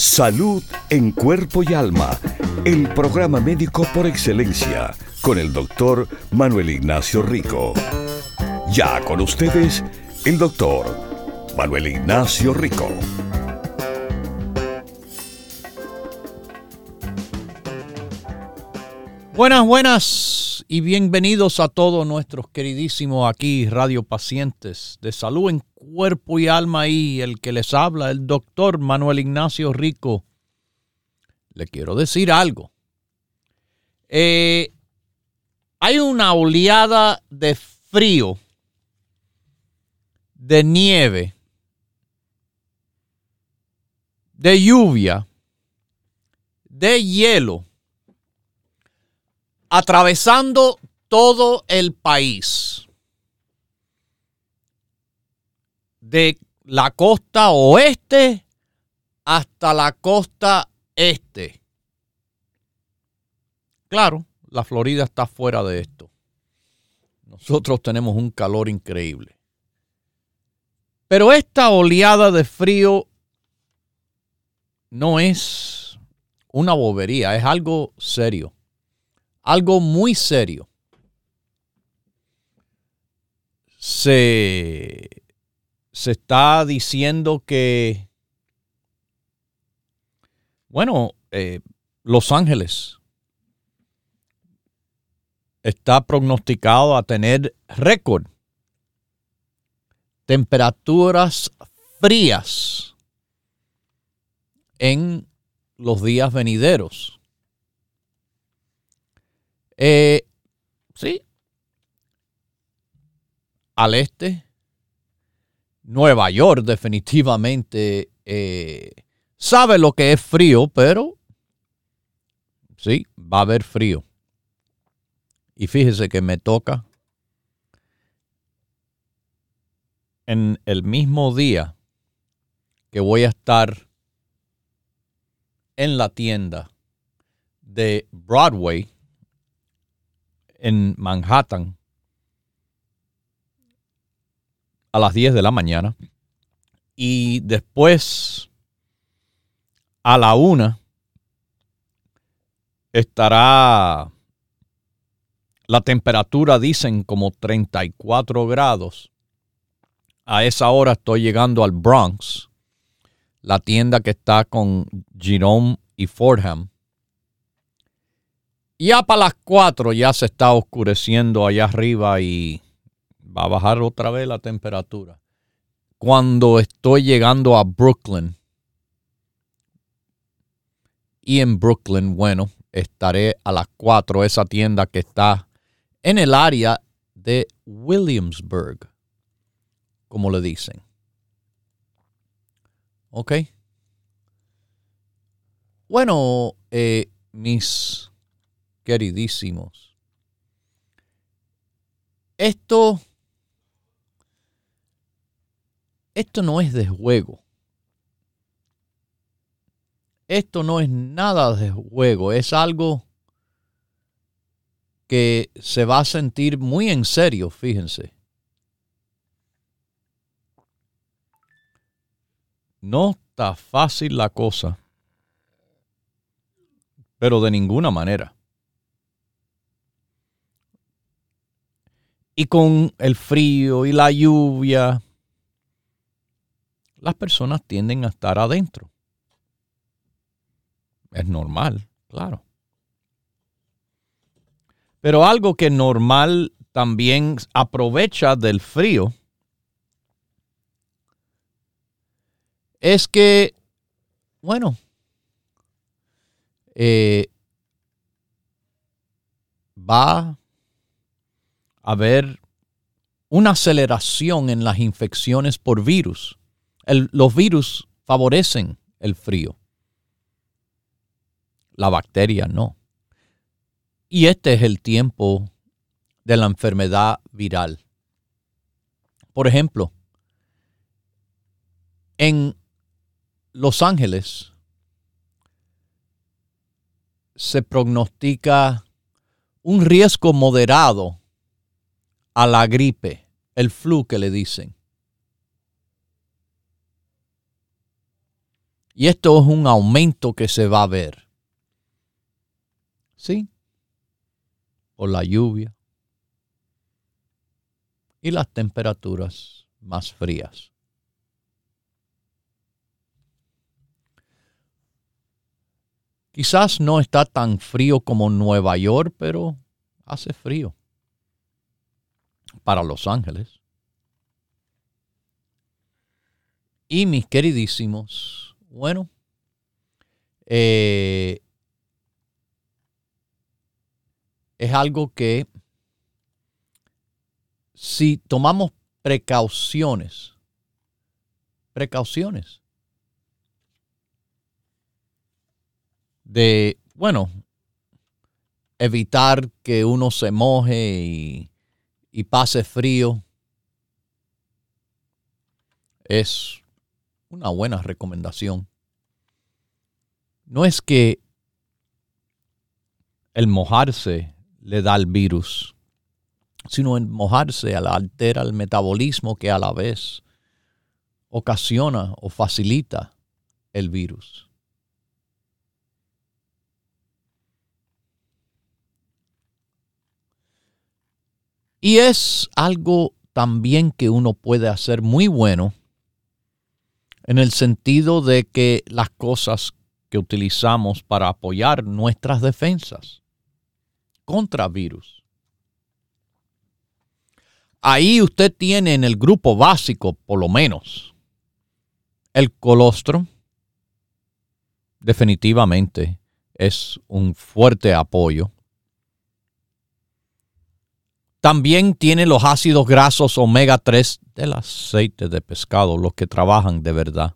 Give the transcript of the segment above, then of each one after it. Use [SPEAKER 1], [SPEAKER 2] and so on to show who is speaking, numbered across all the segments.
[SPEAKER 1] Salud en cuerpo y alma. El programa médico por excelencia con el doctor Manuel Ignacio Rico. Ya con ustedes, el doctor Manuel Ignacio Rico.
[SPEAKER 2] Buenas, buenas y bienvenidos a todos nuestros queridísimos aquí radio pacientes de salud en cuerpo y alma y el que les habla, el doctor Manuel Ignacio Rico. Le quiero decir algo. Eh, hay una oleada de frío, de nieve, de lluvia, de hielo, atravesando todo el país. De la costa oeste hasta la costa este. Claro, la Florida está fuera de esto. Nosotros tenemos un calor increíble. Pero esta oleada de frío no es una bobería, es algo serio. Algo muy serio. Se, se está diciendo que, bueno, eh, Los Ángeles está prognosticado a tener récord. Temperaturas frías en los días venideros. Eh, sí. Al este, Nueva York definitivamente eh, sabe lo que es frío, pero sí, va a haber frío. Y fíjese que me toca en el mismo día que voy a estar en la tienda de Broadway en Manhattan a las 10 de la mañana y después a la una estará la temperatura dicen como 34 grados. A esa hora estoy llegando al Bronx, la tienda que está con Jerome y Fordham. Ya para las 4 ya se está oscureciendo allá arriba y va a bajar otra vez la temperatura. Cuando estoy llegando a Brooklyn, y en Brooklyn, bueno, estaré a las 4, esa tienda que está en el área de Williamsburg, como le dicen. ¿Ok? Bueno, eh, mis queridísimos, esto, esto no es de juego. Esto no es nada de juego, es algo que se va a sentir muy en serio, fíjense. No está fácil la cosa, pero de ninguna manera. Y con el frío y la lluvia, las personas tienden a estar adentro. Es normal, claro. Pero algo que normal también aprovecha del frío es que, bueno, eh, va haber una aceleración en las infecciones por virus. los virus favorecen el frío. La bacteria no. Y este es el tiempo de la enfermedad viral. Por ejemplo, en Los Ángeles se prognostica un riesgo moderado a la gripe, el flu que le dicen. Y esto es un aumento que se va a ver. ¿Sí? Por la lluvia y las temperaturas más frías. Quizás no está tan frío como Nueva York, pero hace frío para Los Ángeles. Y mis queridísimos, bueno, eh, es algo que si tomamos precauciones, precauciones de, bueno, evitar que uno se moje y, y pase frío, es una buena recomendación. No es que el mojarse le da el virus, sino el mojarse altera el metabolismo que a la vez ocasiona o facilita el virus. Y es algo también que uno puede hacer muy bueno en el sentido de que las cosas que utilizamos para apoyar nuestras defensas contra virus. Ahí usted tiene en el grupo básico, por lo menos, el colostrum. Definitivamente es un fuerte apoyo. También tiene los ácidos grasos omega 3 del aceite de pescado, los que trabajan de verdad.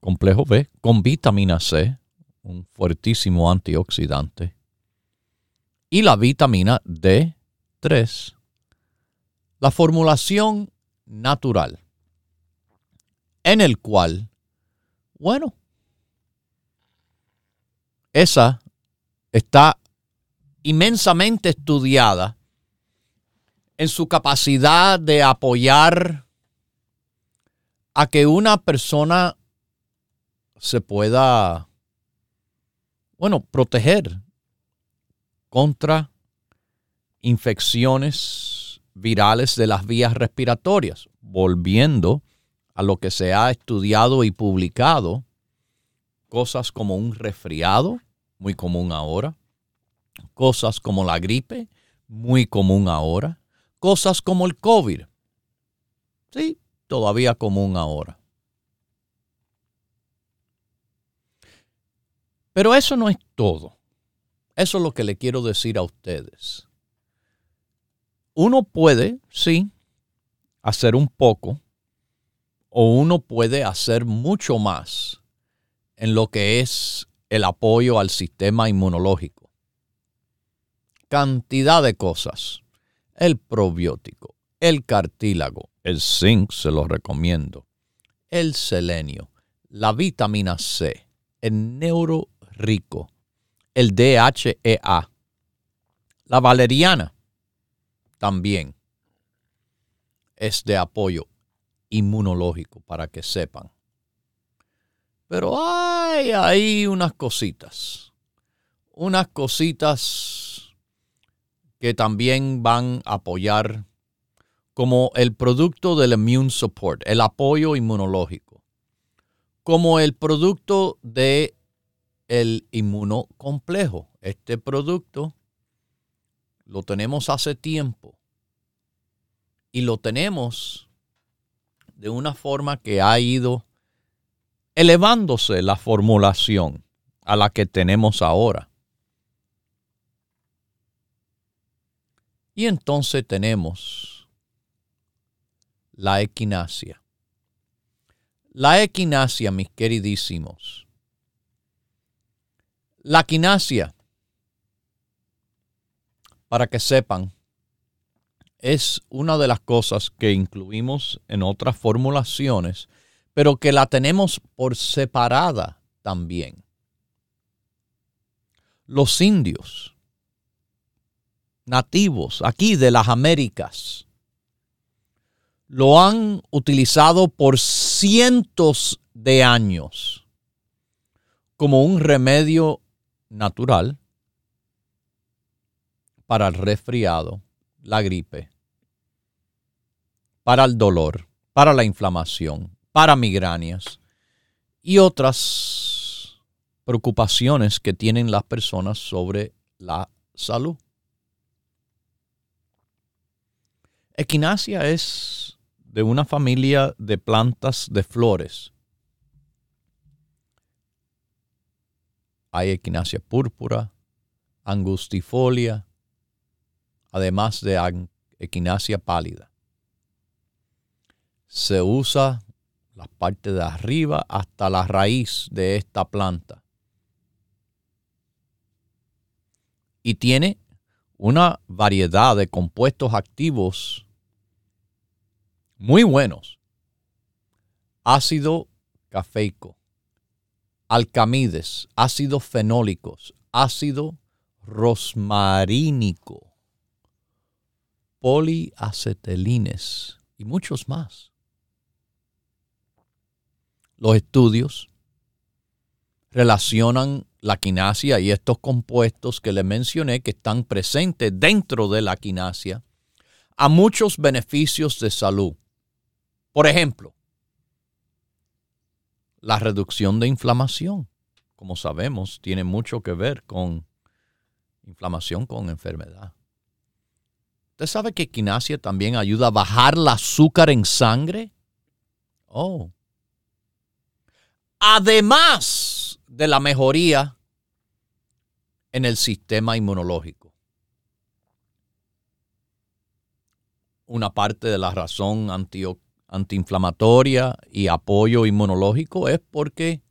[SPEAKER 2] Complejo B con vitamina C, un fuertísimo antioxidante. Y la vitamina D3, la formulación natural, en el cual, bueno, esa está inmensamente estudiada en su capacidad de apoyar a que una persona se pueda, bueno, proteger contra infecciones virales de las vías respiratorias, volviendo a lo que se ha estudiado y publicado, cosas como un resfriado, muy común ahora, cosas como la gripe, muy común ahora, cosas como el COVID, sí, todavía común ahora. Pero eso no es todo. Eso es lo que le quiero decir a ustedes. Uno puede, sí, hacer un poco o uno puede hacer mucho más en lo que es el apoyo al sistema inmunológico cantidad de cosas. El probiótico, el cartílago, el zinc se lo recomiendo, el selenio, la vitamina C, el neuro rico, el DHEA, la valeriana también es de apoyo inmunológico para que sepan. Pero hay ahí unas cositas, unas cositas que también van a apoyar como el producto del immune support, el apoyo inmunológico, como el producto de el inmunocomplejo. Este producto lo tenemos hace tiempo y lo tenemos de una forma que ha ido elevándose la formulación a la que tenemos ahora. Y entonces tenemos la equinacia. La equinacia, mis queridísimos. La equinacia para que sepan, es una de las cosas que incluimos en otras formulaciones, pero que la tenemos por separada también. Los indios nativos aquí de las Américas lo han utilizado por cientos de años como un remedio natural para el resfriado, la gripe, para el dolor, para la inflamación, para migrañas y otras preocupaciones que tienen las personas sobre la salud. Equinacia es de una familia de plantas de flores. Hay equinacia púrpura, angustifolia, además de equinacia pálida. Se usa la parte de arriba hasta la raíz de esta planta. Y tiene una variedad de compuestos activos muy buenos. Ácido cafeico, alcamides, ácidos fenólicos, ácido rosmarínico, poliacetelines y muchos más. Los estudios relacionan la quinasia y estos compuestos que le mencioné que están presentes dentro de la quinasia a muchos beneficios de salud. Por ejemplo, la reducción de inflamación, como sabemos, tiene mucho que ver con inflamación con enfermedad. ¿Usted sabe que quinasia también ayuda a bajar el azúcar en sangre? Oh. Además de la mejoría en el sistema inmunológico. Una parte de la razón antiinflamatoria y apoyo inmunológico es porque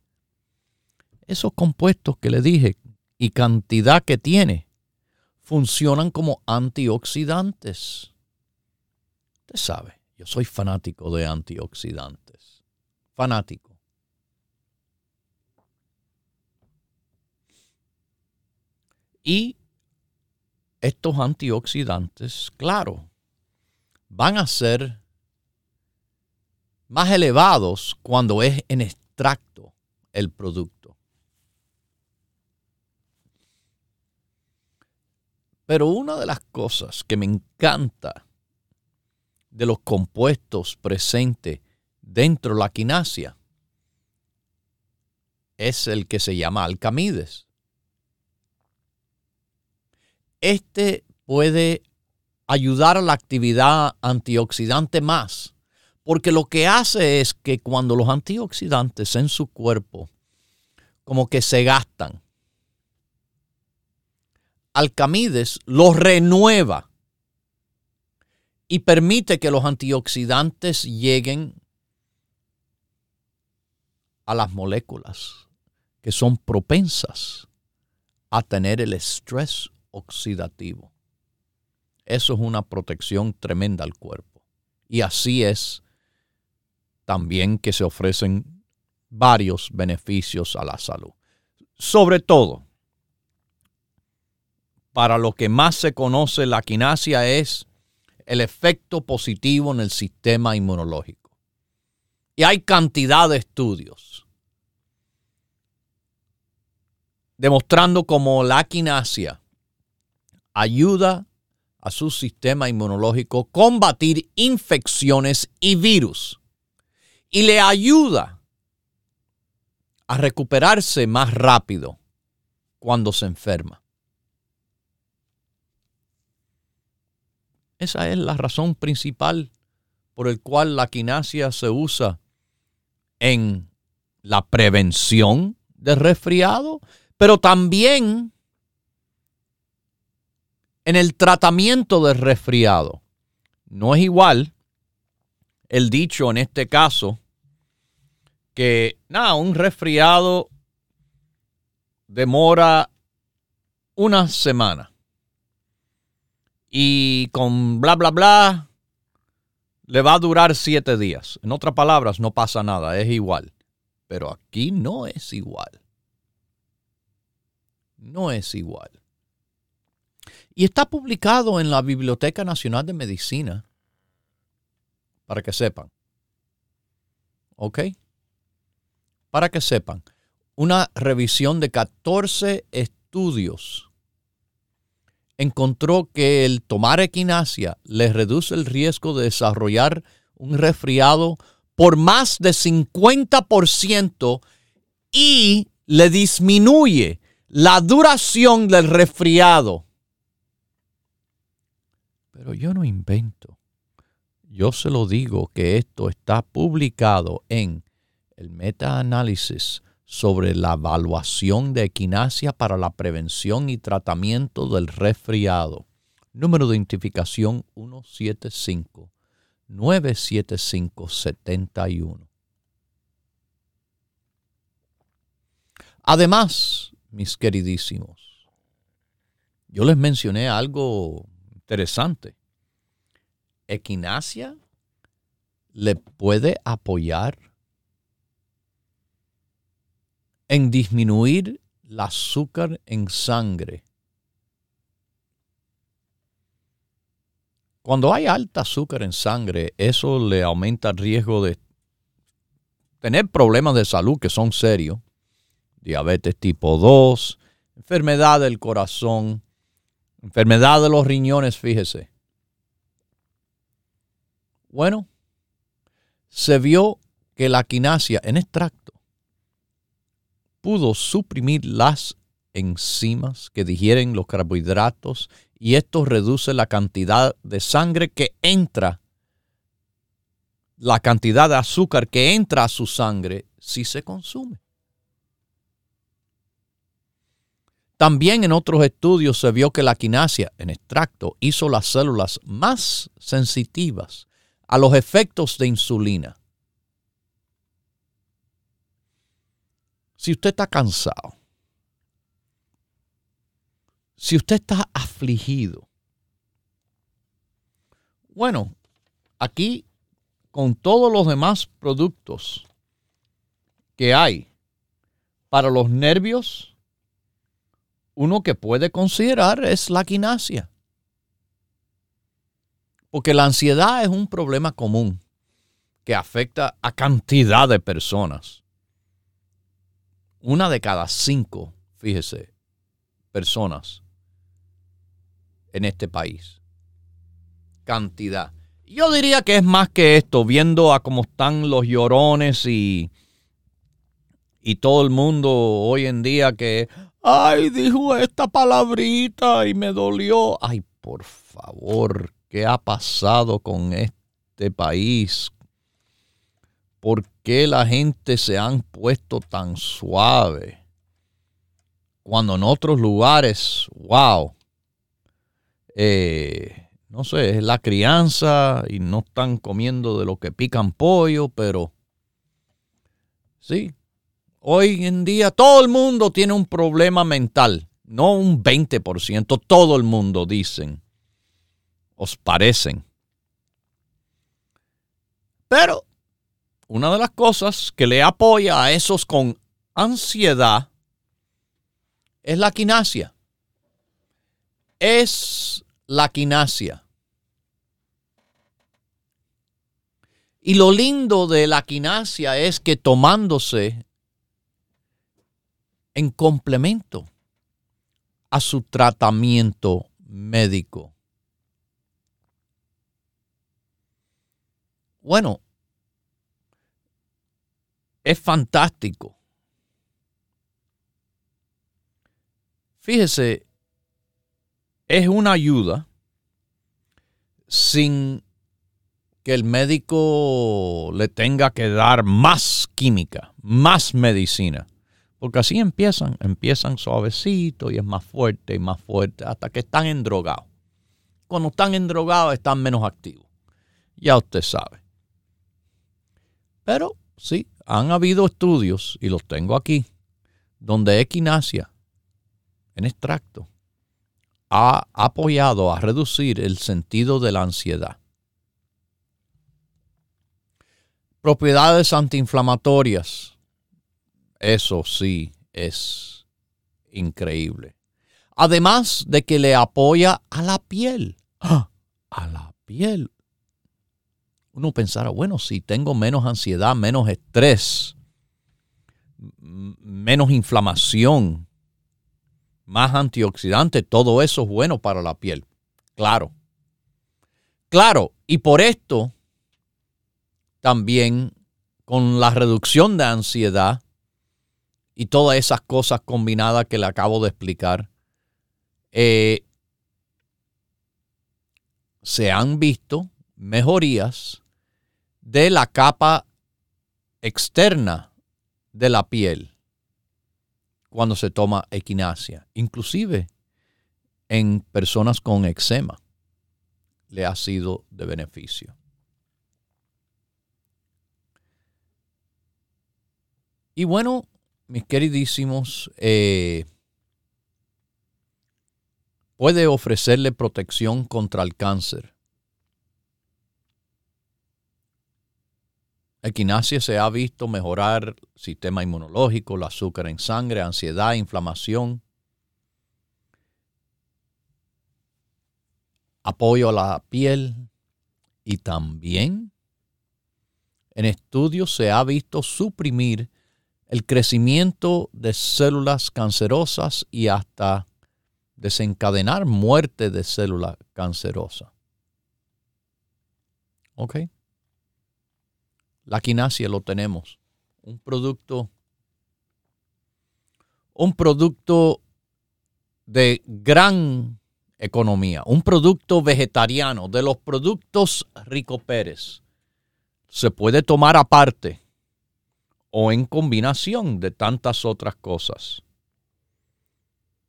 [SPEAKER 2] esos compuestos que le dije y cantidad que tiene funcionan como antioxidantes. Usted sabe, yo soy fanático de antioxidantes. Fanático. Y estos antioxidantes, claro, van a ser más elevados cuando es en extracto el producto. Pero una de las cosas que me encanta de los compuestos presentes dentro de la quinasia es el que se llama alcamides. Este puede ayudar a la actividad antioxidante más, porque lo que hace es que cuando los antioxidantes en su cuerpo como que se gastan, Alcamides los renueva y permite que los antioxidantes lleguen a las moléculas que son propensas a tener el estrés oxidativo. Eso es una protección tremenda al cuerpo. Y así es también que se ofrecen varios beneficios a la salud. Sobre todo, para lo que más se conoce la quinasia es el efecto positivo en el sistema inmunológico. Y hay cantidad de estudios demostrando cómo la quinasia ayuda a su sistema inmunológico combatir infecciones y virus y le ayuda a recuperarse más rápido cuando se enferma. Esa es la razón principal por el cual la quinasia se usa en la prevención de resfriado, pero también en el tratamiento del resfriado. No es igual el dicho en este caso que, nada, un resfriado demora una semana. y con bla, bla, bla, le va a durar siete días. En otras palabras, no pasa nada, es igual. Pero aquí no es igual. No es igual. Y está publicado en la Biblioteca Nacional de Medicina, para que sepan. ¿Ok? Para que sepan. Una revisión de 14 estudios encontró que el tomar equinacia le reduce el riesgo de desarrollar un resfriado por más de 50% y le disminuye la duración del resfriado. Pero yo no invento. Yo se lo digo que esto está publicado en el metaanálisis sobre la evaluación de equinacia para la prevención y tratamiento del resfriado. Número de identificación 175 97571. Además, mis queridísimos, yo les mencioné algo interesante. Equinacia le puede apoyar en disminuir el azúcar en sangre. Cuando hay alta azúcar en sangre, eso le aumenta el riesgo de tener problemas de salud que son serios. Diabetes tipo 2, enfermedad del corazón, enfermedad de los riñones, fíjese. Bueno, se vio que la quinasia en extracto pudo suprimir las enzimas que digieren los carbohidratos y esto reduce la cantidad de sangre que entra, la cantidad de azúcar que entra a su sangre si se consume. También en otros estudios se vio que la quinasia en extracto hizo las células más sensitivas a los efectos de insulina. Si usted está cansado, si usted está afligido, bueno, aquí con todos los demás productos que hay para los nervios, uno que puede considerar es la quinasia. Porque la ansiedad es un problema común que afecta a cantidad de personas una de cada cinco, fíjese, personas en este país. Cantidad. Yo diría que es más que esto, viendo a cómo están los llorones y, y todo el mundo hoy en día que, ay, dijo esta palabrita y me dolió. Ay, por favor, ¿qué ha pasado con este país? ¿Por qué la gente se han puesto tan suave? Cuando en otros lugares, wow, eh, no sé, es la crianza y no están comiendo de lo que pican pollo, pero sí, hoy en día todo el mundo tiene un problema mental, no un 20%, todo el mundo dicen, os parecen. Pero una de las cosas que le apoya a esos con ansiedad es la quinasia. Es la quinasia. Y lo lindo de la quinasia es que tomándose en complemento a su tratamiento médico. Bueno, es fantástico. Fíjese, es una ayuda sin que el médico le tenga que dar más química, más medicina. Porque así empiezan, empiezan suavecito y es más fuerte y más fuerte hasta que están endrogados. Cuando están endrogados están menos activos. Ya usted sabe. Pero sí, han habido estudios, y los tengo aquí, donde equinacia en extracto ha apoyado a reducir el sentido de la ansiedad. Propiedades antiinflamatorias. Eso sí es increíble. Además de que le apoya a la piel. ¡Ah! A la piel. Uno pensará, bueno, si tengo menos ansiedad, menos estrés, menos inflamación, más antioxidante, todo eso es bueno para la piel. Claro. Claro, y por esto también con la reducción de ansiedad y todas esas cosas combinadas que le acabo de explicar, eh, se han visto mejorías de la capa externa de la piel cuando se toma equinacia, inclusive en personas con eczema, le ha sido de beneficio. Y bueno, mis queridísimos, eh, puede ofrecerle protección contra el cáncer. Equinacia se ha visto mejorar el sistema inmunológico, el azúcar en sangre, ansiedad, inflamación, apoyo a la piel y también en estudios se ha visto suprimir el crecimiento de células cancerosas y hasta desencadenar muerte de célula cancerosa. ¿Ok? La quinasia lo tenemos. Un producto, un producto de gran economía, un producto vegetariano, de los productos Rico Pérez. Se puede tomar aparte o en combinación de tantas otras cosas.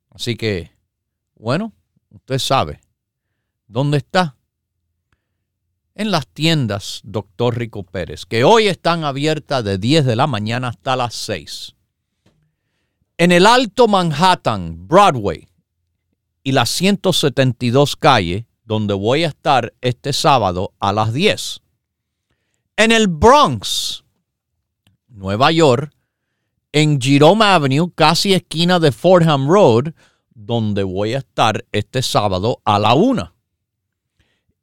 [SPEAKER 2] Así que, bueno, usted sabe dónde está en las tiendas Doctor Rico Pérez, que hoy están abiertas de 10 de la mañana hasta las 6. En el Alto Manhattan, Broadway y la 172 calle, donde voy a estar este sábado a las 10. En el Bronx, Nueva York, en Jerome Avenue, casi esquina de Fordham Road, donde voy a estar este sábado a la 1.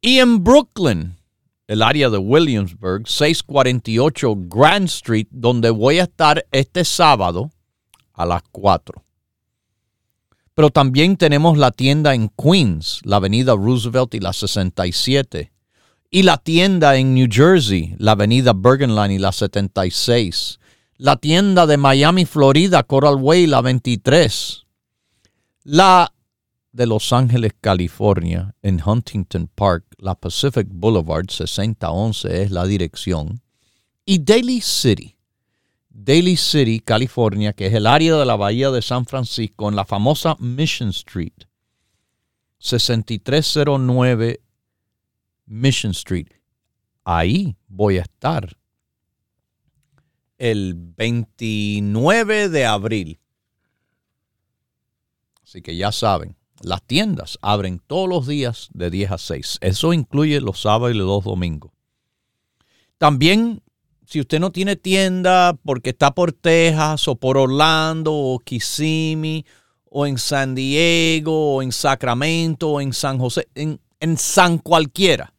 [SPEAKER 2] Y en Brooklyn, el área de Williamsburg, 648 Grand Street, donde voy a estar este sábado a las 4. Pero también tenemos la tienda en Queens, la avenida Roosevelt y la 67. Y la tienda en New Jersey, la avenida Bergen Line y la 76. La tienda de Miami, Florida, Coral Way, la 23. La de Los Ángeles, California, en Huntington Park, la Pacific Boulevard 6011 es la dirección. Y Daly City, Daly City, California, que es el área de la Bahía de San Francisco, en la famosa Mission Street, 6309 Mission Street. Ahí voy a estar el 29 de abril. Así que ya saben, las tiendas abren todos los días de 10 a 6. Eso incluye los sábados y los dos domingos. También, si usted no tiene tienda porque está por Texas o por Orlando o Kissimmee o en San Diego o en Sacramento o en San José, en, en San cualquiera,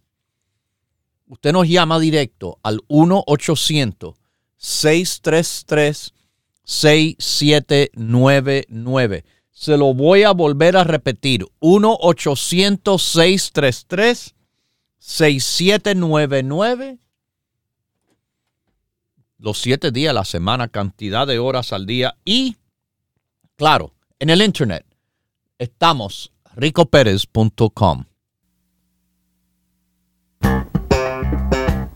[SPEAKER 2] usted nos llama directo al 1-800-633-6799. Se lo voy a volver a repetir. 1-800-633-6799. Los siete días a la semana, cantidad de horas al día. Y, claro, en el internet estamos ricoperez.com.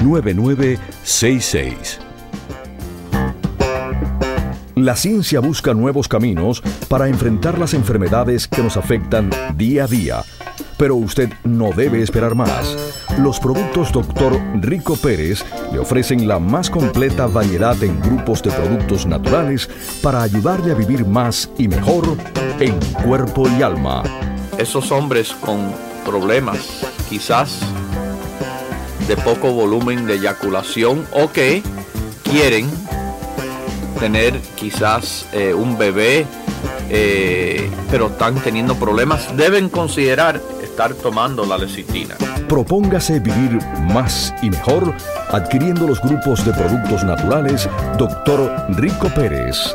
[SPEAKER 3] 9966 1-888-279-9966. La ciencia busca nuevos caminos para enfrentar las enfermedades que nos afectan día a día. Pero usted no debe esperar más. Los productos Dr. Rico Pérez le ofrecen la más completa variedad en grupos de productos naturales para ayudarle a vivir más y mejor en cuerpo y alma.
[SPEAKER 2] Esos hombres con problemas, quizás de poco volumen de eyaculación o que quieren tener quizás eh, un bebé, eh, pero están teniendo problemas, deben considerar estar tomando la lecitina.
[SPEAKER 3] Propóngase vivir más y mejor adquiriendo los grupos de productos naturales Dr. Rico Pérez.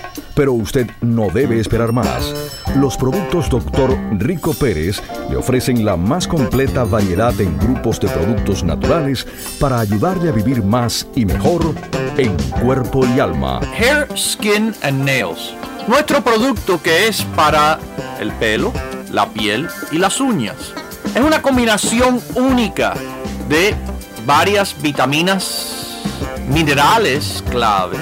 [SPEAKER 3] Pero usted no debe esperar más. Los productos Dr. Rico Pérez le ofrecen la más completa variedad en grupos de productos naturales para ayudarle a vivir más y mejor en cuerpo y alma.
[SPEAKER 2] Hair, Skin and Nails. Nuestro producto que es para el pelo, la piel y las uñas. Es una combinación única de varias vitaminas, minerales claves,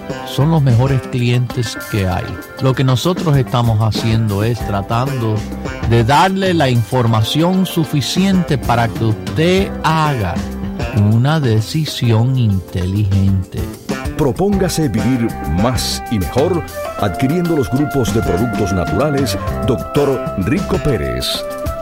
[SPEAKER 2] son los mejores clientes que hay. Lo que nosotros estamos haciendo es tratando de darle la información suficiente para que usted haga una decisión inteligente.
[SPEAKER 3] Propóngase vivir más y mejor adquiriendo los grupos de productos naturales Dr. Rico Pérez.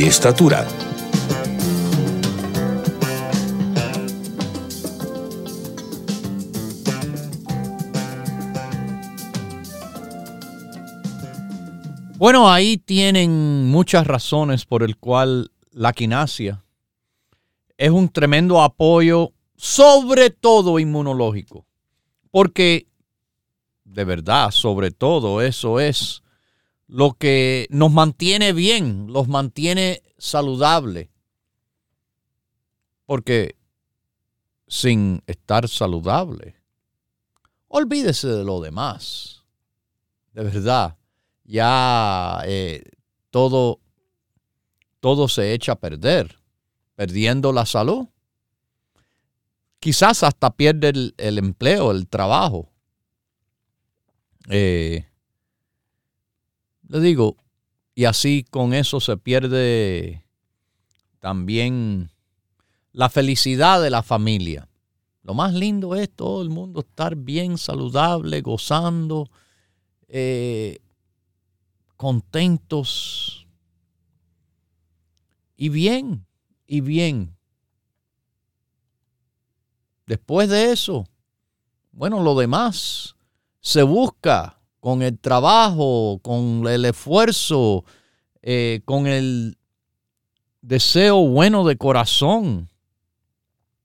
[SPEAKER 1] estatura.
[SPEAKER 2] Bueno, ahí tienen muchas razones por el cual la quinasia es un tremendo apoyo, sobre todo inmunológico, porque de verdad, sobre todo, eso es lo que nos mantiene bien, los mantiene saludables, porque sin estar saludable, olvídese de lo demás, de verdad ya eh, todo, todo se echa a perder, perdiendo la salud. Quizás hasta pierde el, empleo, el trabajo. Eh, le digo, y así con eso se pierde también la felicidad de la familia. Lo más lindo es todo el mundo estar bien saludable, gozando, eh, contentos y bien, y bien. Después de eso, bueno, lo demás se busca con el trabajo, con el esfuerzo, eh, con el deseo bueno de corazón,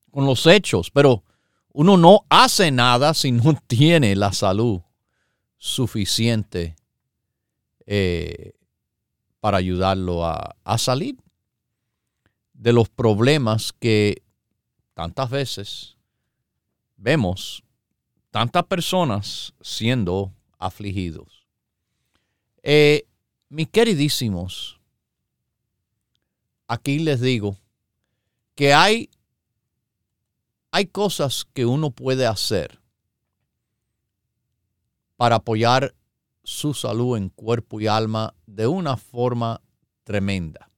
[SPEAKER 2] con los hechos, pero uno no hace nada si no tiene la salud suficiente eh, para ayudarlo a, a salir de los problemas que tantas veces vemos tantas personas siendo afligidos. Eh, mis queridísimos, aquí les digo que hay, hay cosas que uno puede hacer para apoyar su salud en cuerpo y alma de una forma tremenda.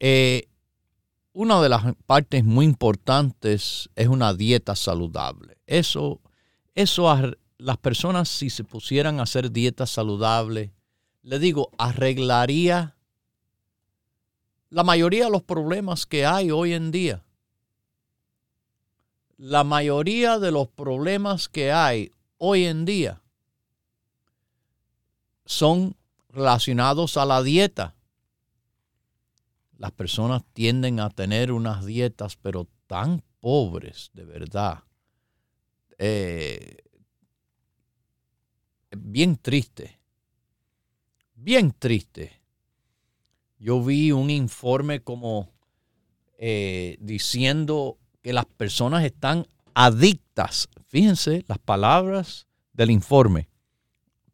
[SPEAKER 2] Eh, una de las partes muy importantes es una dieta saludable. Eso, eso las personas si se pusieran a hacer dieta saludable, le digo, arreglaría la mayoría de los problemas que hay hoy en día. La mayoría de los problemas que hay hoy en día son relacionados a la dieta. Las personas tienden a tener unas dietas, pero tan pobres, de verdad. Eh, bien triste. Bien triste. Yo vi un informe como eh, diciendo que las personas están adictas. Fíjense las palabras del informe.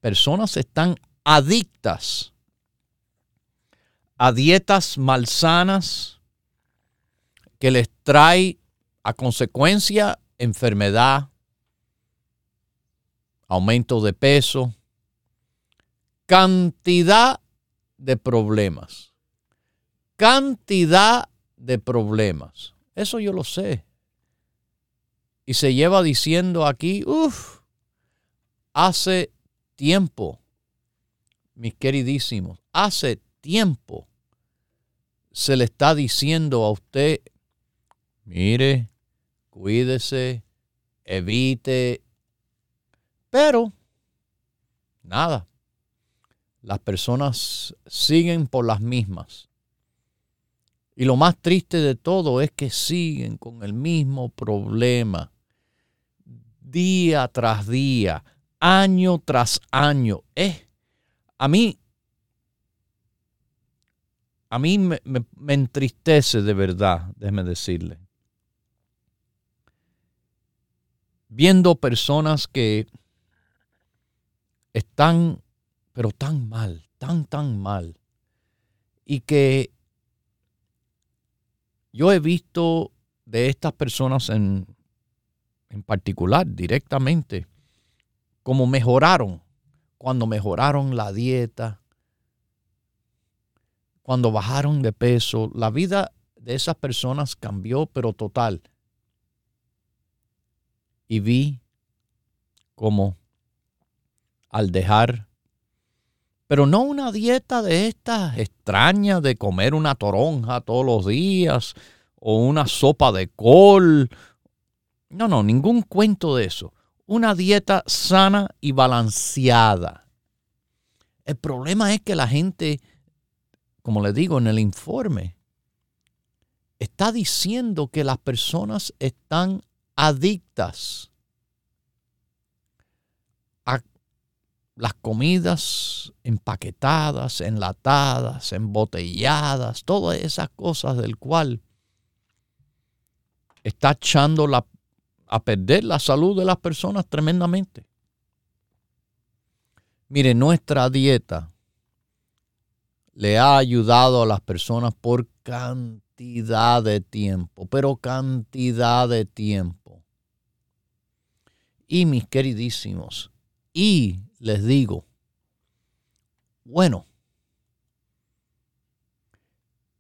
[SPEAKER 2] Personas están adictas a dietas malsanas que les trae a consecuencia enfermedad, aumento de peso, cantidad de problemas. Cantidad de problemas. Eso yo lo sé. Y se lleva diciendo aquí, uff, hace tiempo, mis queridísimos, hace tiempo se le está diciendo a usted, mire, cuídese, evite, pero nada, las personas siguen por las mismas. Y lo más triste de todo es que siguen con el mismo problema día tras día, año tras año. Eh, a mí, a mí me, me entristece de verdad, déjeme decirle. Viendo personas que están, pero tan mal, tan, tan mal. Y que yo he visto de estas personas en, en particular, directamente, como mejoraron, cuando mejoraron la dieta, cuando bajaron de peso, la vida de esas personas cambió, pero total. Y vi como al dejar, pero no una dieta de estas extrañas de comer una toronja todos los días o una sopa de col. No, no, ningún cuento de eso. Una dieta sana y balanceada. El problema es que la gente, como le digo en el informe, está diciendo que las personas están adictas a las comidas empaquetadas, enlatadas, embotelladas, todas esas cosas del cual está echando la, a perder la salud de las personas tremendamente. Mire, nuestra dieta le ha ayudado a las personas por cantidad de tiempo, pero cantidad de tiempo. Y mis queridísimos, y les digo, bueno,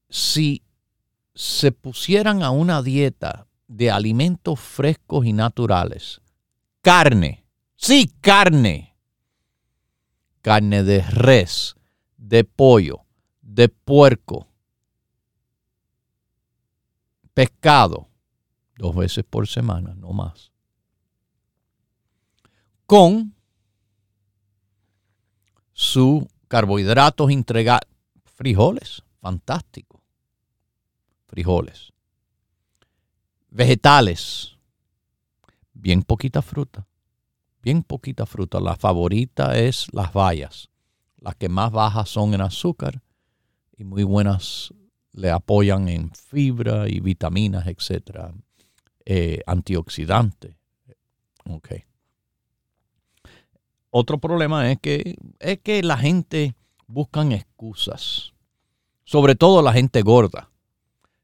[SPEAKER 2] si se pusieran a una dieta de alimentos frescos y naturales, carne, sí, carne, carne de res, de pollo, de puerco, pescado dos veces por semana, no más. Con sus carbohidratos integrales, frijoles, fantástico, frijoles, vegetales, bien poquita fruta, bien poquita fruta. La favorita es las bayas, las que más bajas son en azúcar y muy buenas le apoyan en fibra y vitaminas, etcétera, eh, antioxidantes. Okay. Otro problema es que, es que la gente buscan excusas, sobre todo la gente gorda,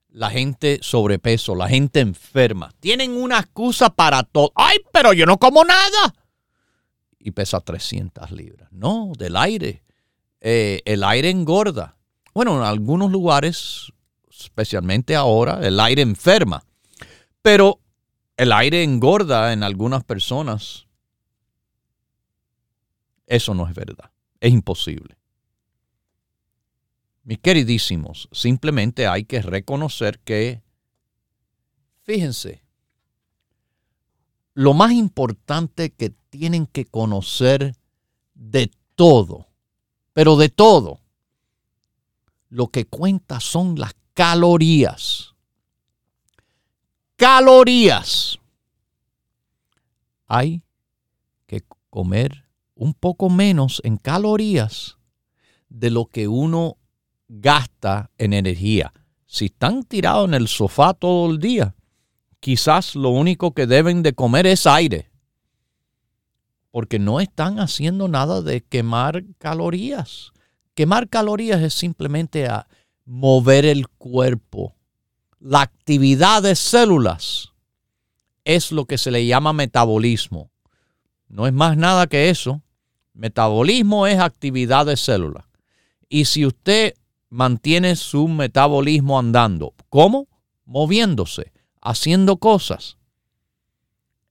[SPEAKER 2] la gente sobrepeso, la gente enferma. Tienen una excusa para todo. ¡Ay, pero yo no como nada! Y pesa 300 libras. No, del aire. Eh, el aire engorda. Bueno, en algunos lugares, especialmente ahora, el aire enferma. Pero el aire engorda en algunas personas. Eso no es verdad. Es imposible. Mis queridísimos, simplemente hay que reconocer que, fíjense, lo más importante que tienen que conocer de todo, pero de todo, lo que cuenta son las calorías. Calorías. Hay que comer un poco menos en calorías de lo que uno gasta en energía. Si están tirados en el sofá todo el día, quizás lo único que deben de comer es aire, porque no están haciendo nada de quemar calorías. Quemar calorías es simplemente a mover el cuerpo. La actividad de células es lo que se le llama metabolismo. No es más nada que eso. Metabolismo es actividad de células. Y si usted mantiene su metabolismo andando, ¿cómo? Moviéndose, haciendo cosas.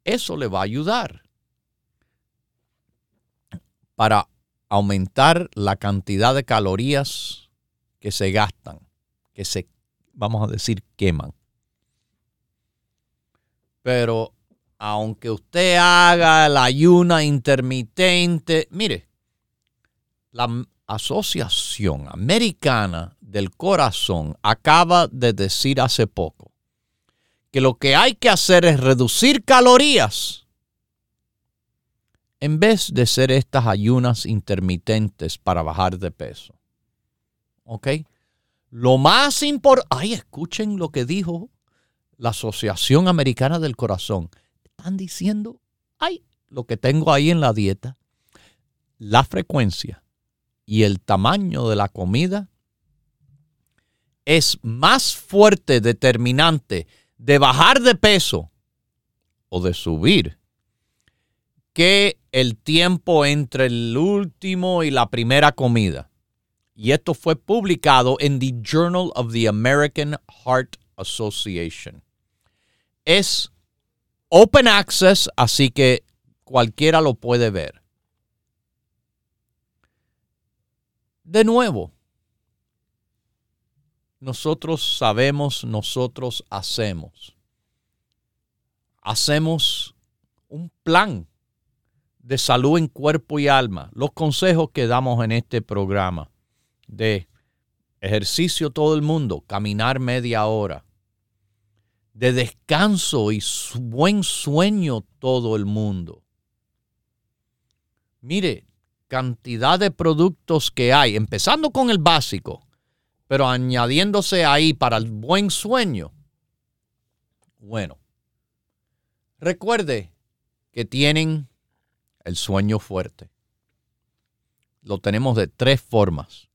[SPEAKER 2] Eso le va a ayudar para aumentar la cantidad de calorías que se gastan, que se, vamos a decir, queman. Pero aunque usted haga la ayuna intermitente, mire, la Asociación Americana del Corazón acaba de decir hace poco que lo que hay que hacer es reducir calorías en vez de ser estas ayunas intermitentes para bajar de peso. ¿Ok? Lo más importante, ay, escuchen lo que dijo la Asociación Americana del Corazón. Están diciendo, ay, lo que tengo ahí en la dieta, la frecuencia y el tamaño de la comida es más fuerte determinante de bajar de peso o de subir que el tiempo entre el último y la primera comida. Y esto fue publicado en The Journal of the American Heart Association. Es open access, así que cualquiera lo puede ver. De nuevo, nosotros sabemos, nosotros hacemos. Hacemos un plan de salud en cuerpo y alma. Los consejos que damos en este programa de ejercicio todo el mundo, caminar media hora, de descanso y buen sueño todo el mundo. Mire, cantidad de productos que hay, empezando con el básico, pero añadiéndose ahí para el buen sueño. Bueno, recuerde que tienen el sueño fuerte. Lo tenemos de tres formas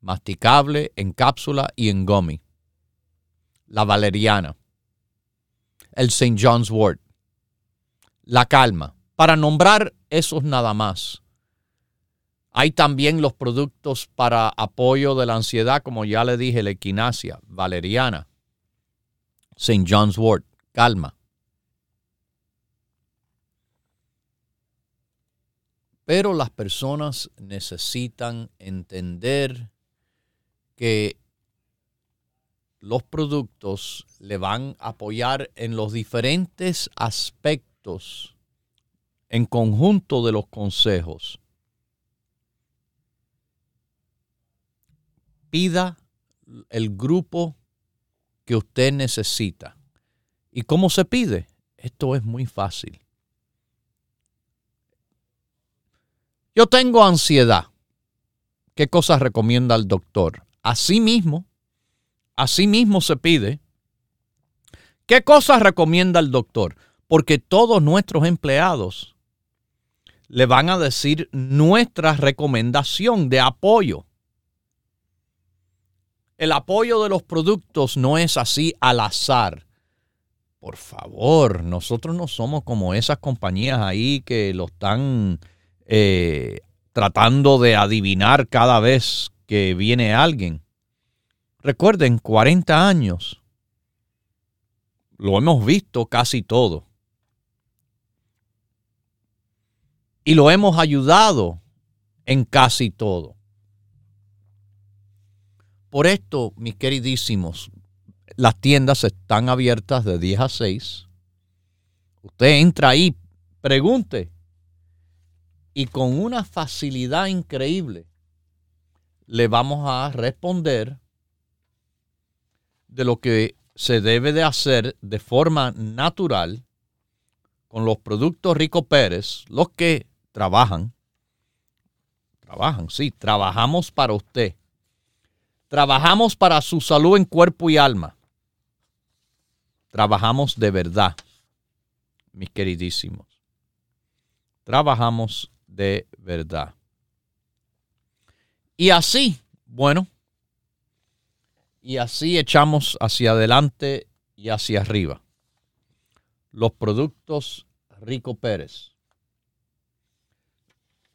[SPEAKER 2] masticable, en cápsula y en gummy. La valeriana. El St. John's wort. La calma. Para nombrar esos nada más. Hay también los productos para apoyo de la ansiedad, como ya le dije, la equinacia, valeriana, St. John's wort, calma. Pero las personas necesitan entender que los productos le van a apoyar en los diferentes aspectos en conjunto de los consejos. Pida el grupo que usted necesita. ¿Y cómo se pide? Esto es muy fácil. Yo tengo ansiedad. ¿Qué cosas recomienda el doctor? Asimismo, asimismo se pide, ¿qué cosas recomienda el doctor? Porque todos nuestros empleados le van a decir nuestra recomendación de apoyo. El apoyo de los productos no es así al azar. Por favor, nosotros no somos como esas compañías ahí que lo están eh, tratando de adivinar cada vez que viene alguien. Recuerden, 40 años. Lo hemos visto casi todo. Y lo hemos ayudado en casi todo. Por esto, mis queridísimos, las tiendas están abiertas de 10 a 6. Usted entra ahí, pregunte. Y con una facilidad increíble le vamos a responder de lo que se debe de hacer de forma natural con los productos Rico Pérez, los que trabajan, trabajan, sí, trabajamos para usted. Trabajamos para su salud en cuerpo y alma. Trabajamos de verdad, mis queridísimos. Trabajamos de verdad. Y así, bueno, y así echamos hacia adelante y hacia arriba. Los productos Rico Pérez.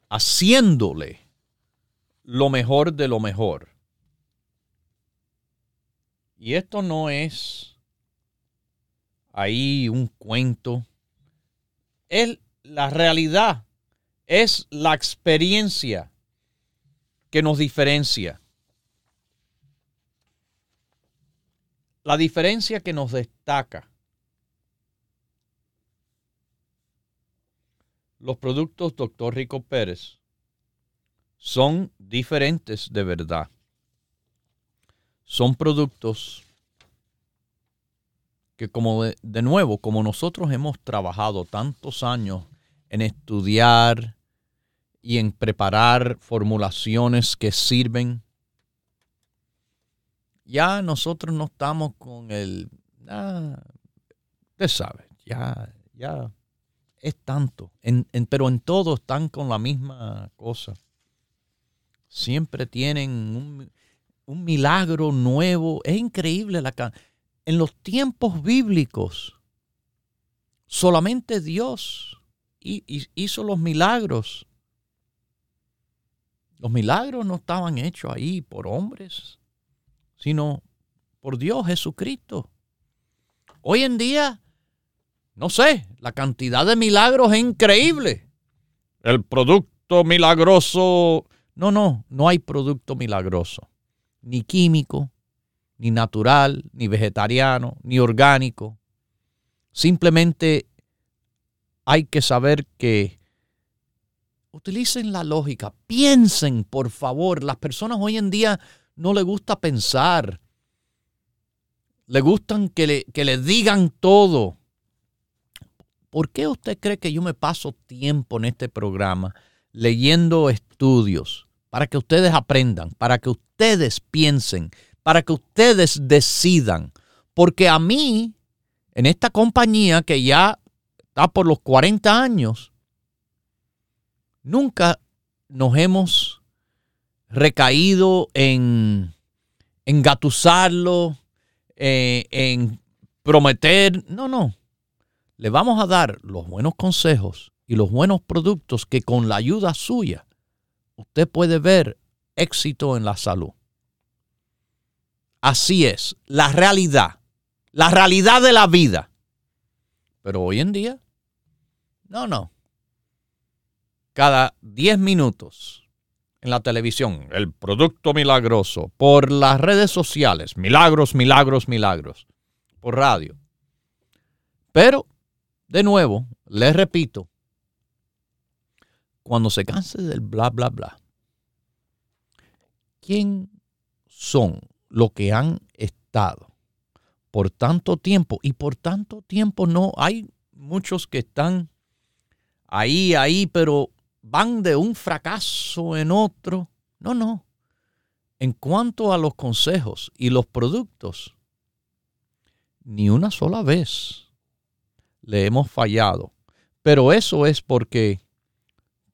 [SPEAKER 2] Haciéndole lo mejor de lo mejor. Y esto no es ahí un cuento. Es la realidad. Es la experiencia que nos diferencia. La diferencia que nos destaca. Los productos Dr. Rico Pérez son diferentes de verdad. Son productos que como de, de, nuevo, como nosotros hemos trabajado tantos años en estudiar, y en preparar formulaciones que sirven. Ya nosotros no estamos con el, ah, usted sabe, ya, ya es tanto, en, pero en todo están con la misma cosa. Siempre tienen un, un milagro nuevo. Es increíble la en los tiempos bíblicos. Solamente Dios hizo los milagros. Los milagros no estaban hechos ahí por hombres, sino por Dios Jesucristo. Hoy en día, no sé, la cantidad de milagros es increíble. El producto milagroso. No, no, no hay producto milagroso. Ni químico, ni natural, ni vegetariano, ni orgánico. Simplemente hay que saber que utilicen la lógica, piensen, por favor. Las personas hoy en día no les gusta pensar. Le gustan que le, que le digan todo. ¿Por qué usted cree que yo me paso tiempo en este programa leyendo estudios para que ustedes aprendan, para que ustedes piensen, para que ustedes decidan? Porque a mí, en esta compañía que ya está por los 40 años, nunca nos hemos recaído en engatusarlo, eh, en prometer. No, no. Le vamos a dar los buenos consejos y los buenos productos que con la ayuda suya usted puede ver éxito en la salud. Así es, la realidad, la realidad de la vida. Pero hoy en día, no, no. Cada 10 minutos en la televisión, el producto milagroso, por las redes sociales, milagros, milagros, milagros, por radio. Pero, de nuevo, les repito, cuando se canse del bla, bla, bla, ¿quién son los que han estado por tanto tiempo? Y por tanto tiempo no, hay muchos que están ahí, ahí, pero van de un fracaso en otro. No, no. En cuanto a los consejos y los productos, ni una sola vez le hemos fallado. Pero eso es porque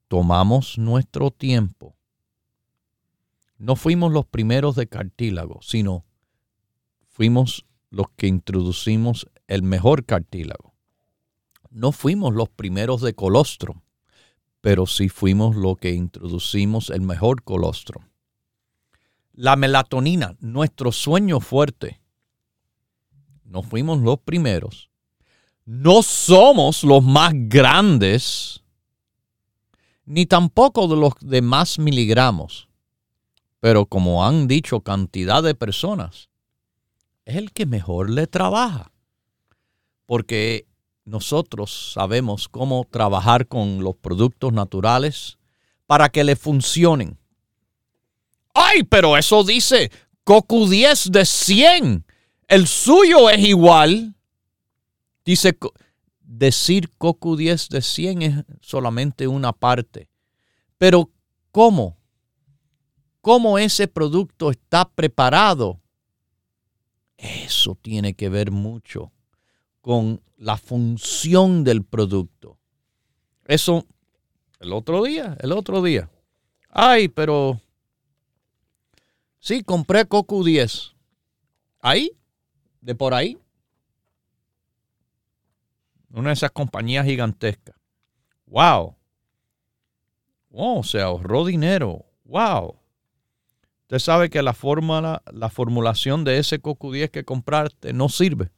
[SPEAKER 2] tomamos nuestro tiempo. No fuimos los primeros de cartílago, sino fuimos los que introducimos el mejor cartílago. No fuimos los primeros de colostrum pero sí fuimos lo que introducimos el mejor colostrum. La melatonina, nuestro sueño fuerte. No fuimos los primeros. No somos los más grandes, ni tampoco de los de más miligramos. Pero como han dicho cantidad de personas, es el que mejor le trabaja. Porque nosotros sabemos cómo trabajar con los productos naturales para que le funcionen. ¡Ay, pero eso dice Cocu 10 de 100! El suyo es igual. Dice, decir Cocu 10 de 100 es solamente una parte. Pero, ¿cómo? ¿Cómo ese producto está preparado? Eso tiene que ver mucho con la función del producto. Eso, el otro día, el otro día. Ay, pero sí, compré Coco 10. Ahí, de por ahí. Una de esas compañías gigantescas. Wow. Wow, se ahorró dinero. Wow. Usted sabe que la fórmula, la formulación de ese Coco 10 que compraste no sirve.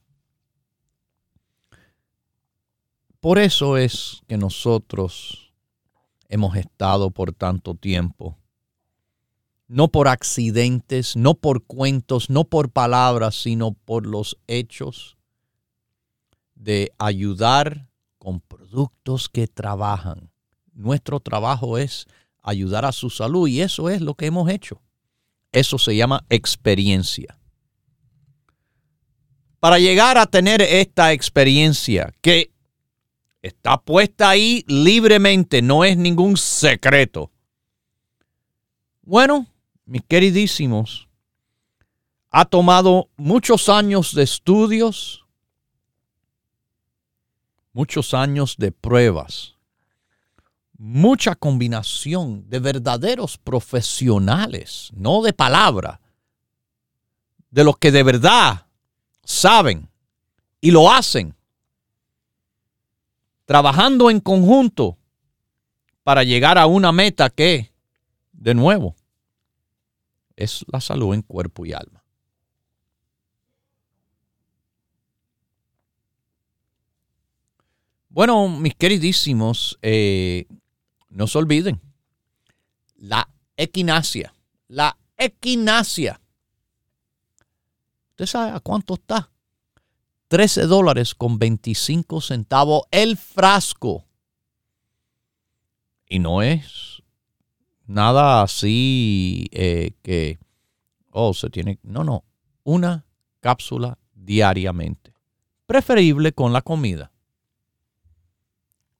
[SPEAKER 2] Por eso es que nosotros hemos estado por tanto tiempo. No por accidentes, no por cuentos, no por palabras, sino por los hechos de ayudar con productos que trabajan. Nuestro trabajo es ayudar a su salud y eso es lo que hemos hecho. Eso se llama experiencia. Para llegar a tener esta experiencia que Está puesta ahí libremente, no es ningún secreto. Bueno, mis queridísimos, ha tomado muchos años de estudios, muchos años de pruebas, mucha combinación de verdaderos profesionales, no de palabra, de los que de verdad saben y lo hacen trabajando en conjunto para llegar a una meta que, de nuevo, es la salud en cuerpo y alma. Bueno, mis queridísimos, eh, no se olviden, la equinacia, la equinacia. ¿Usted sabe a cuánto está? 13 dólares con 25 centavos el frasco. Y no es nada así eh, que, oh, se tiene, no, no, una cápsula diariamente. Preferible con la comida.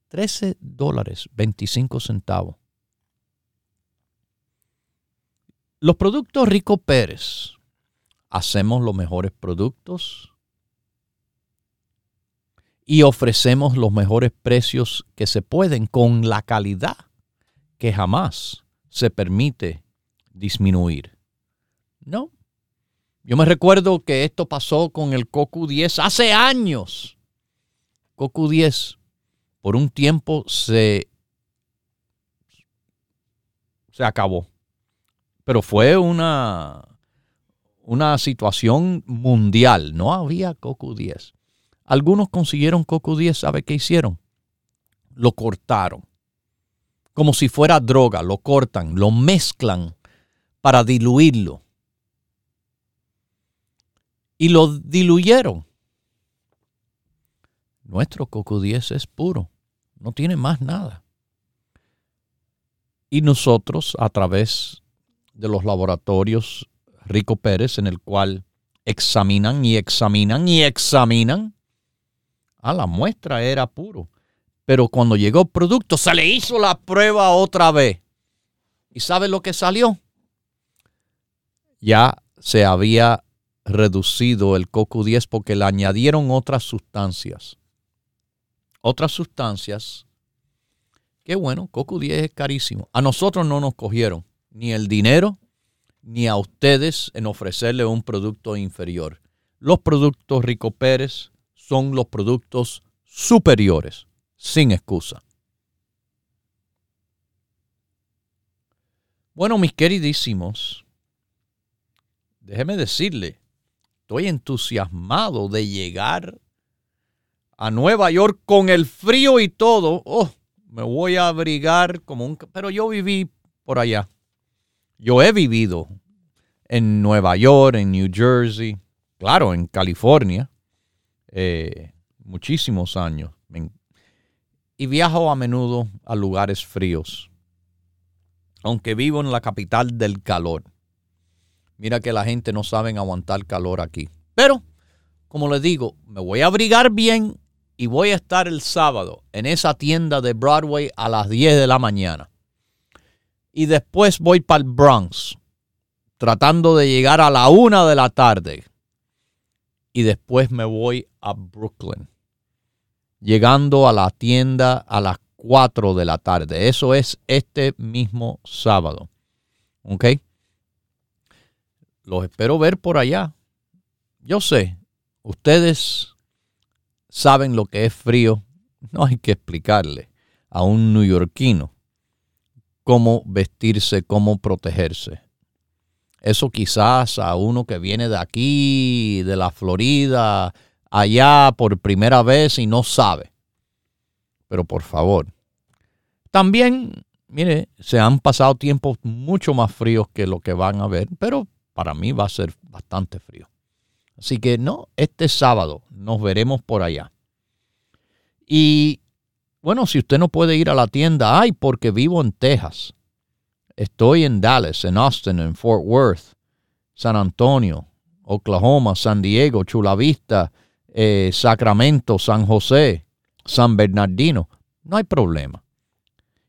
[SPEAKER 2] 13 dólares 25 centavos. Los productos Rico Pérez. Hacemos los mejores productos y ofrecemos los mejores precios que se pueden con la calidad que jamás se permite disminuir. No. Yo me recuerdo que esto pasó con el Cocu 10 hace años. Cocu 10 por un tiempo se, se acabó. Pero fue una, una situación mundial. No había Cocu 10. Algunos consiguieron Cocu 10. ¿Sabe qué hicieron? Lo cortaron como si fuera droga, lo cortan, lo mezclan para diluirlo. Y lo diluyeron. Nuestro coco 10 es puro, no tiene más nada. Y nosotros, a través de los laboratorios Rico Pérez, en el cual examinan y examinan y examinan, a la muestra era puro. Pero cuando llegó el producto, se le hizo la prueba otra vez. ¿Y sabe lo que salió? Ya se había reducido el coco 10 porque le añadieron otras sustancias. Otras sustancias. Qué bueno, coco 10 es carísimo. A nosotros no nos cogieron ni el dinero ni a ustedes en ofrecerle un producto inferior. Los productos Rico Pérez son los productos superiores sin excusa. Bueno, mis queridísimos, déjeme decirle, estoy entusiasmado de llegar a Nueva York con el frío y todo. Oh, me voy a abrigar como un... Pero yo viví por allá. Yo he vivido en Nueva York, en New Jersey, claro, en California, eh, muchísimos años y viajo a menudo a lugares fríos, aunque vivo en la capital del calor. Mira que la gente no sabe aguantar calor aquí. Pero, como les digo, me voy a abrigar bien y voy a estar el sábado en esa tienda de Broadway a las 10 de la mañana. Y después voy para el Bronx, tratando de llegar a la 1 de la tarde. Y después me voy a Brooklyn llegando a la tienda a las 4 de la tarde. Eso es este mismo sábado. ¿Ok? Los espero ver por allá. Yo sé, ustedes saben lo que es frío. No hay que explicarle a un neoyorquino cómo vestirse, cómo protegerse. Eso quizás a uno que viene de aquí, de la Florida, allá por primera vez y no sabe. Pero por favor. También, mire, se han pasado tiempos mucho más fríos que lo que van a ver, pero para mí va a ser bastante frío. Así que no, este sábado nos veremos por allá. Y bueno, si usted no puede ir a la tienda, ay, porque vivo en Texas. Estoy en Dallas, en Austin, en Fort Worth, San Antonio, Oklahoma, San Diego, Chula Vista, eh, Sacramento, San José, San Bernardino, no hay problema.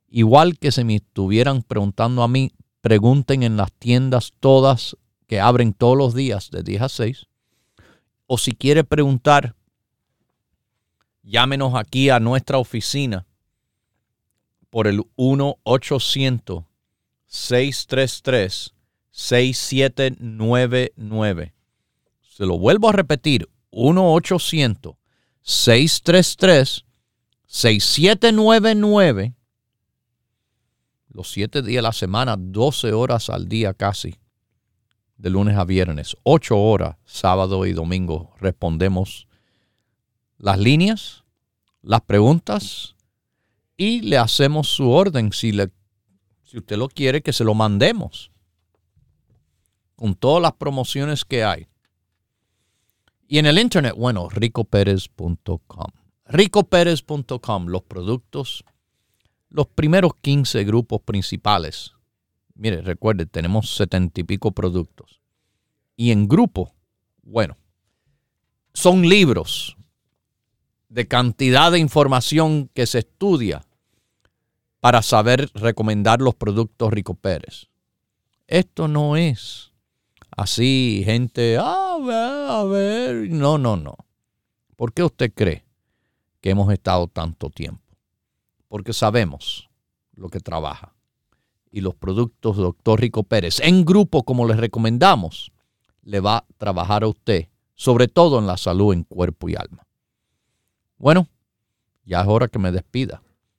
[SPEAKER 2] Igual que si me estuvieran preguntando a mí, pregunten en las tiendas todas que abren todos los días de 10 a 6. O si quiere preguntar, llámenos aquí a nuestra oficina por el 1-800-633-6799. Se lo vuelvo a repetir, 1-800-633-6799 6799, los 7 días de la semana, 12 horas al día casi, de lunes a viernes, 8 horas, sábado y domingo, respondemos las líneas, las preguntas y le hacemos su orden. Si, le, si usted lo quiere que se lo mandemos con todas las promociones que hay. Y en el internet, bueno, ricoperez.com. ricoperez.com, los productos, los primeros 15 grupos principales. Mire, recuerde, tenemos setenta y pico productos. Y en grupo, bueno, son libros de cantidad de información que se estudia para saber recomendar los productos Rico Pérez. Esto no es así, gente, ah, a ver, a ver. No, no, no. ¿Por qué usted cree que hemos estado tanto tiempo? Porque sabemos lo que trabaja. Y los productos Doctor Rico Pérez, en grupo como les recomendamos, le va a trabajar a usted, sobre todo en la salud en cuerpo y alma. Bueno, ya es hora que me despida.